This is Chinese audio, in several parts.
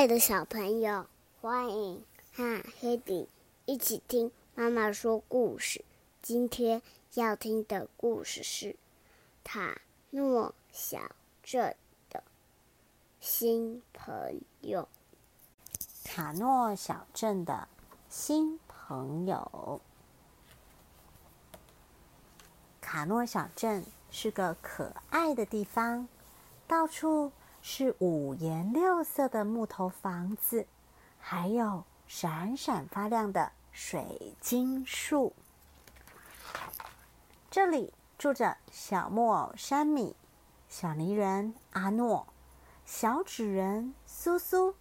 爱的小朋友，欢迎和黑迪一起听妈妈说故事。今天要听的故事是《塔诺小镇的新朋友》。卡诺小镇的新朋友。卡诺小镇是个可爱的地方，到处是五颜六色的木头房子，还有闪闪发亮的水晶树。这里住着小木偶山米、小泥人阿诺、小纸人苏苏。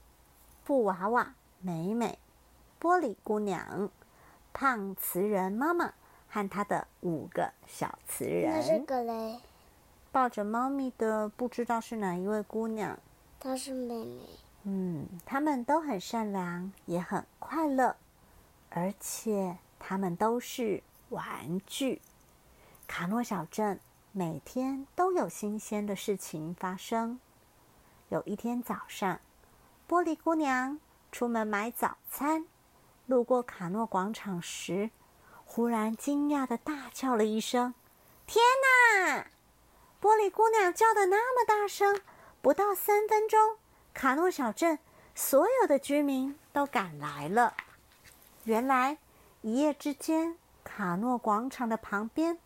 布娃娃美美、玻璃姑娘、胖瓷人妈妈和他的五个小瓷人。抱着猫咪的不知道是哪一位姑娘。她是妹妹。嗯，他们都很善良，也很快乐，而且他们都是玩具。卡诺小镇每天都有新鲜的事情发生。有一天早上。玻璃姑娘出门买早餐，路过卡诺广场时，忽然惊讶的大叫了一声：“天哪！”玻璃姑娘叫的那么大声，不到三分钟，卡诺小镇所有的居民都赶来了。原来，一夜之间，卡诺广场的旁边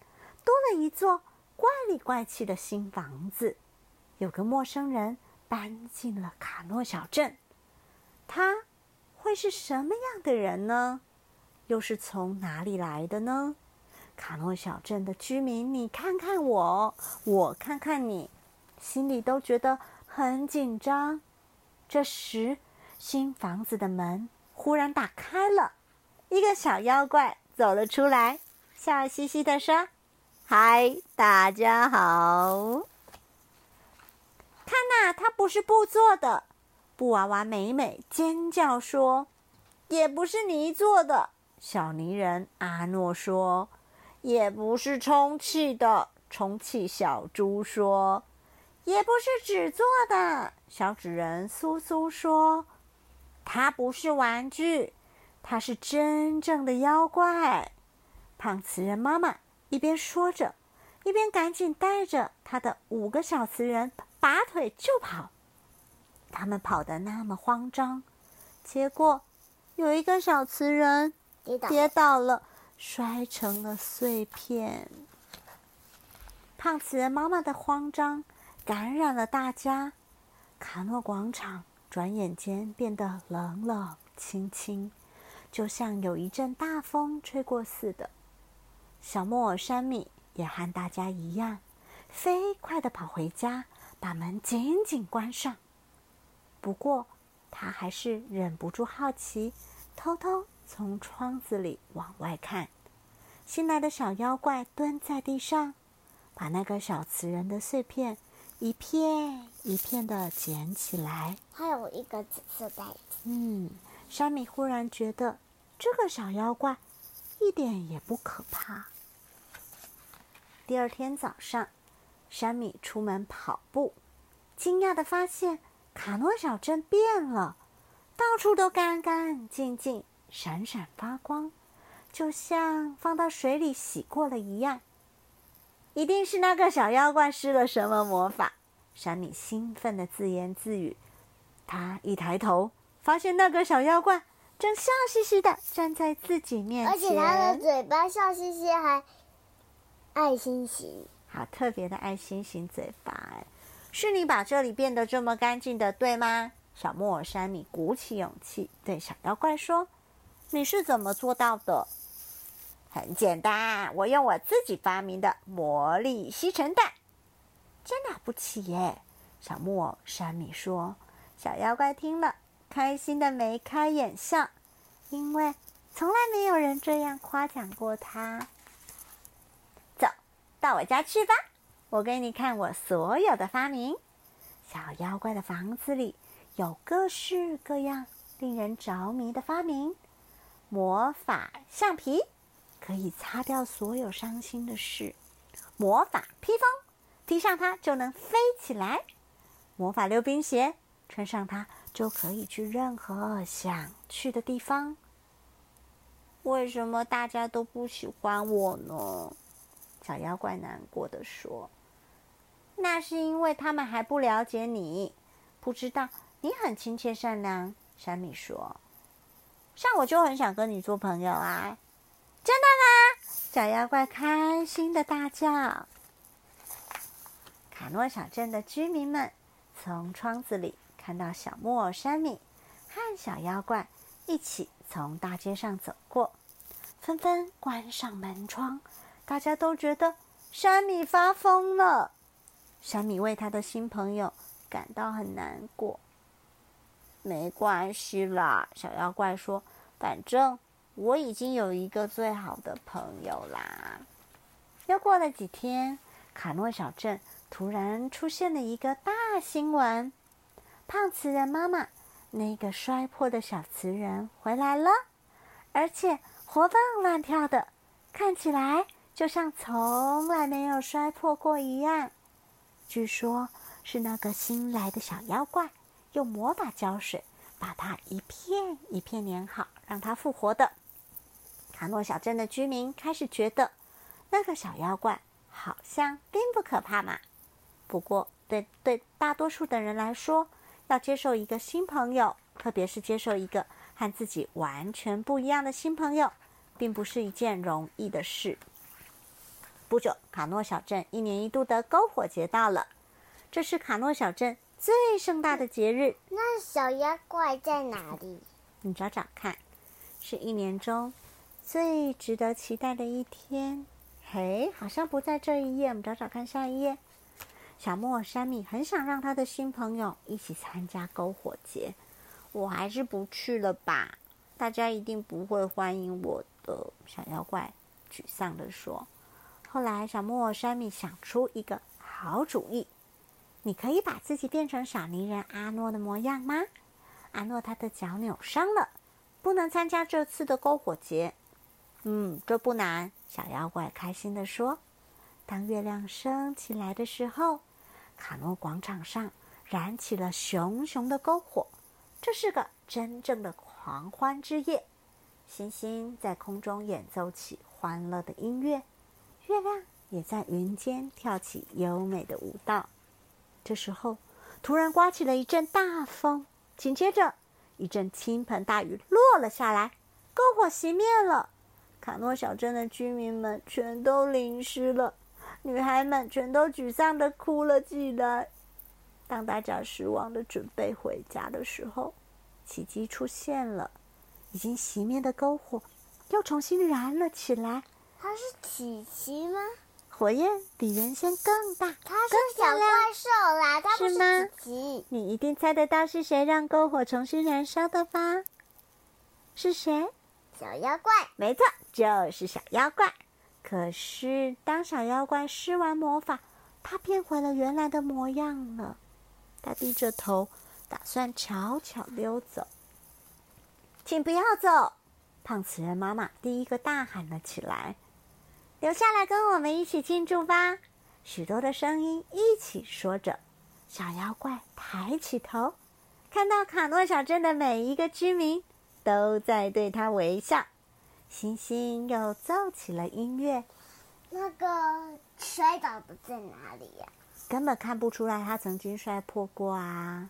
多了一座怪里怪气的新房子，有个陌生人。搬进了卡诺小镇，他会是什么样的人呢？又是从哪里来的呢？卡诺小镇的居民，你看看我，我看看你，心里都觉得很紧张。这时，新房子的门忽然打开了，一个小妖怪走了出来，笑嘻嘻的说：“嗨，大家好。”看呐，它不是布做的。布娃娃美美尖叫说：“也不是泥做的。”小泥人阿诺说：“也不是充气的。”充气小猪说：“也不是纸做的。”小纸人苏苏说：“它不是玩具，它是真正的妖怪。”胖瓷人妈妈一边说着，一边赶紧带着他的五个小瓷人。拔腿就跑，他们跑得那么慌张，结果有一个小瓷人跌倒了，摔成了碎片。胖瓷妈妈的慌张感染了大家，卡诺广场转眼间变得冷冷清清，就像有一阵大风吹过似的。小木偶山米也和大家一样，飞快的跑回家。把门紧紧关上。不过，他还是忍不住好奇，偷偷从窗子里往外看。新来的小妖怪蹲在地上，把那个小瓷人的碎片一片一片的捡起来。还有一个紫色袋子。嗯，山米忽然觉得这个小妖怪一点也不可怕。第二天早上。山米出门跑步，惊讶的发现卡诺小镇变了，到处都干干净净、闪闪发光，就像放到水里洗过了一样。一定是那个小妖怪施了什么魔法！山米兴奋的自言自语。他一抬头，发现那个小妖怪正笑嘻嘻的站在自己面前，而且他的嘴巴笑嘻嘻，还爱心形。好特别的爱心型嘴巴哎，是你把这里变得这么干净的，对吗？小木偶山米鼓起勇气对小妖怪说：“你是怎么做到的？”很简单，我用我自己发明的魔力吸尘袋，真了不起耶！小木偶山米说。小妖怪听了，开心的眉开眼笑，因为从来没有人这样夸奖过他。走到我家去吧，我给你看我所有的发明。小妖怪的房子里有各式各样令人着迷的发明：魔法橡皮，可以擦掉所有伤心的事；魔法披风，披上它就能飞起来；魔法溜冰鞋，穿上它就可以去任何想去的地方。为什么大家都不喜欢我呢？小妖怪难过的说：“那是因为他们还不了解你，不知道你很亲切善良。”山米说：“像我就很想跟你做朋友啊！”真的吗？小妖怪开心的大叫。卡诺小镇的居民们从窗子里看到小木偶山米和小妖怪一起从大街上走过，纷纷关上门窗。大家都觉得山米发疯了。山米为他的新朋友感到很难过。没关系啦，小妖怪说：“反正我已经有一个最好的朋友啦。”又过了几天，卡诺小镇突然出现了一个大新闻：胖瓷人妈妈那个摔破的小瓷人回来了，而且活蹦乱跳的，看起来。就像从来没有摔破过一样。据说，是那个新来的小妖怪用魔法胶水把它一片一片粘好，让它复活的。卡诺小镇的居民开始觉得，那个小妖怪好像并不可怕嘛。不过，对对大多数的人来说，要接受一个新朋友，特别是接受一个和自己完全不一样的新朋友，并不是一件容易的事。不久，卡诺小镇一年一度的篝火节到了。这是卡诺小镇最盛大的节日。那小妖怪在哪里？你找找看，是一年中最值得期待的一天。嘿，好像不在这一页。我们找找看下一页。小木偶山米很想让他的新朋友一起参加篝火节，我还是不去了吧。大家一定不会欢迎我的。小妖怪沮丧地说。后来，小木偶山米想出一个好主意：你可以把自己变成小泥人阿诺的模样吗？阿诺他的脚扭伤了，不能参加这次的篝火节。嗯，这不难。小妖怪开心地说：“当月亮升起来的时候，卡诺广场上燃起了熊熊的篝火，这是个真正的狂欢之夜。星星在空中演奏起欢乐的音乐。”月亮也在云间跳起优美的舞蹈。这时候，突然刮起了一阵大风，紧接着一阵倾盆大雨落了下来，篝火熄灭了。卡诺小镇的居民们全都淋湿了，女孩们全都沮丧的哭了起来。当大家失望的准备回家的时候，奇迹出现了，已经熄灭的篝火又重新燃了起来。它是奇迹吗？火焰比原先更大，它是小怪兽啦，它不是奇奇。你一定猜得到是谁让篝火重新燃烧的吧？是谁？小妖怪。没错，就是小妖怪。可是当小妖怪施完魔法，它变回了原来的模样了。他低着头，打算悄悄溜走。请不要走！胖瓷人妈妈第一个大喊了起来。留下来跟我们一起庆祝吧！许多的声音一起说着。小妖怪抬起头，看到卡诺小镇的每一个居民都在对他微笑。星星又奏起了音乐。那个摔倒的在哪里呀？根本看不出来他曾经摔破过啊！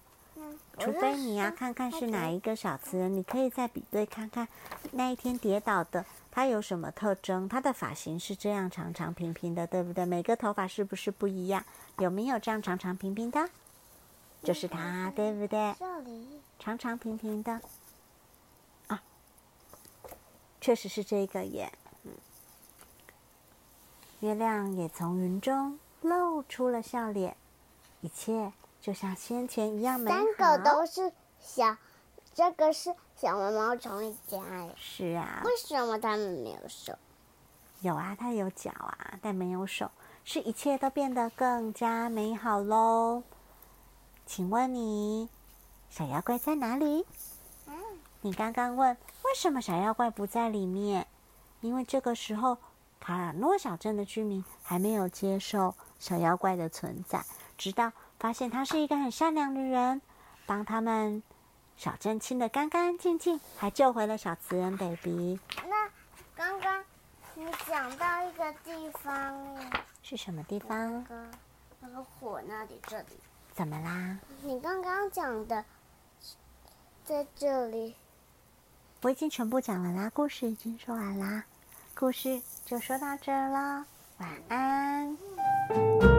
除非你要看看是哪一个小瓷人，你可以再比对看看那一天跌倒的。它有什么特征？它的发型是这样长长平平的，对不对？每个头发是不是不一样？有没有这样长长平平的？就是它，对不对？这里长长平平的啊，确实是这个耶。嗯，月亮也从云中露出了笑脸，一切就像先前一样美好。三个都是小。这个是小毛毛虫一家是啊。为什么他们没有手？有啊，它有脚啊，但没有手，是一切都变得更加美好喽。请问你，小妖怪在哪里？嗯，你刚刚问为什么小妖怪不在里面？因为这个时候卡尔诺小镇的居民还没有接受小妖怪的存在，直到发现他是一个很善良的人，帮他们。小镇清得干干净净，还救回了小瓷人 baby。那刚刚你讲到一个地方耶，是什么地方？那个那个火那里这里，怎么啦？你刚刚讲的在这里。我已经全部讲了啦，故事已经说完啦，故事就说到这儿了，晚安。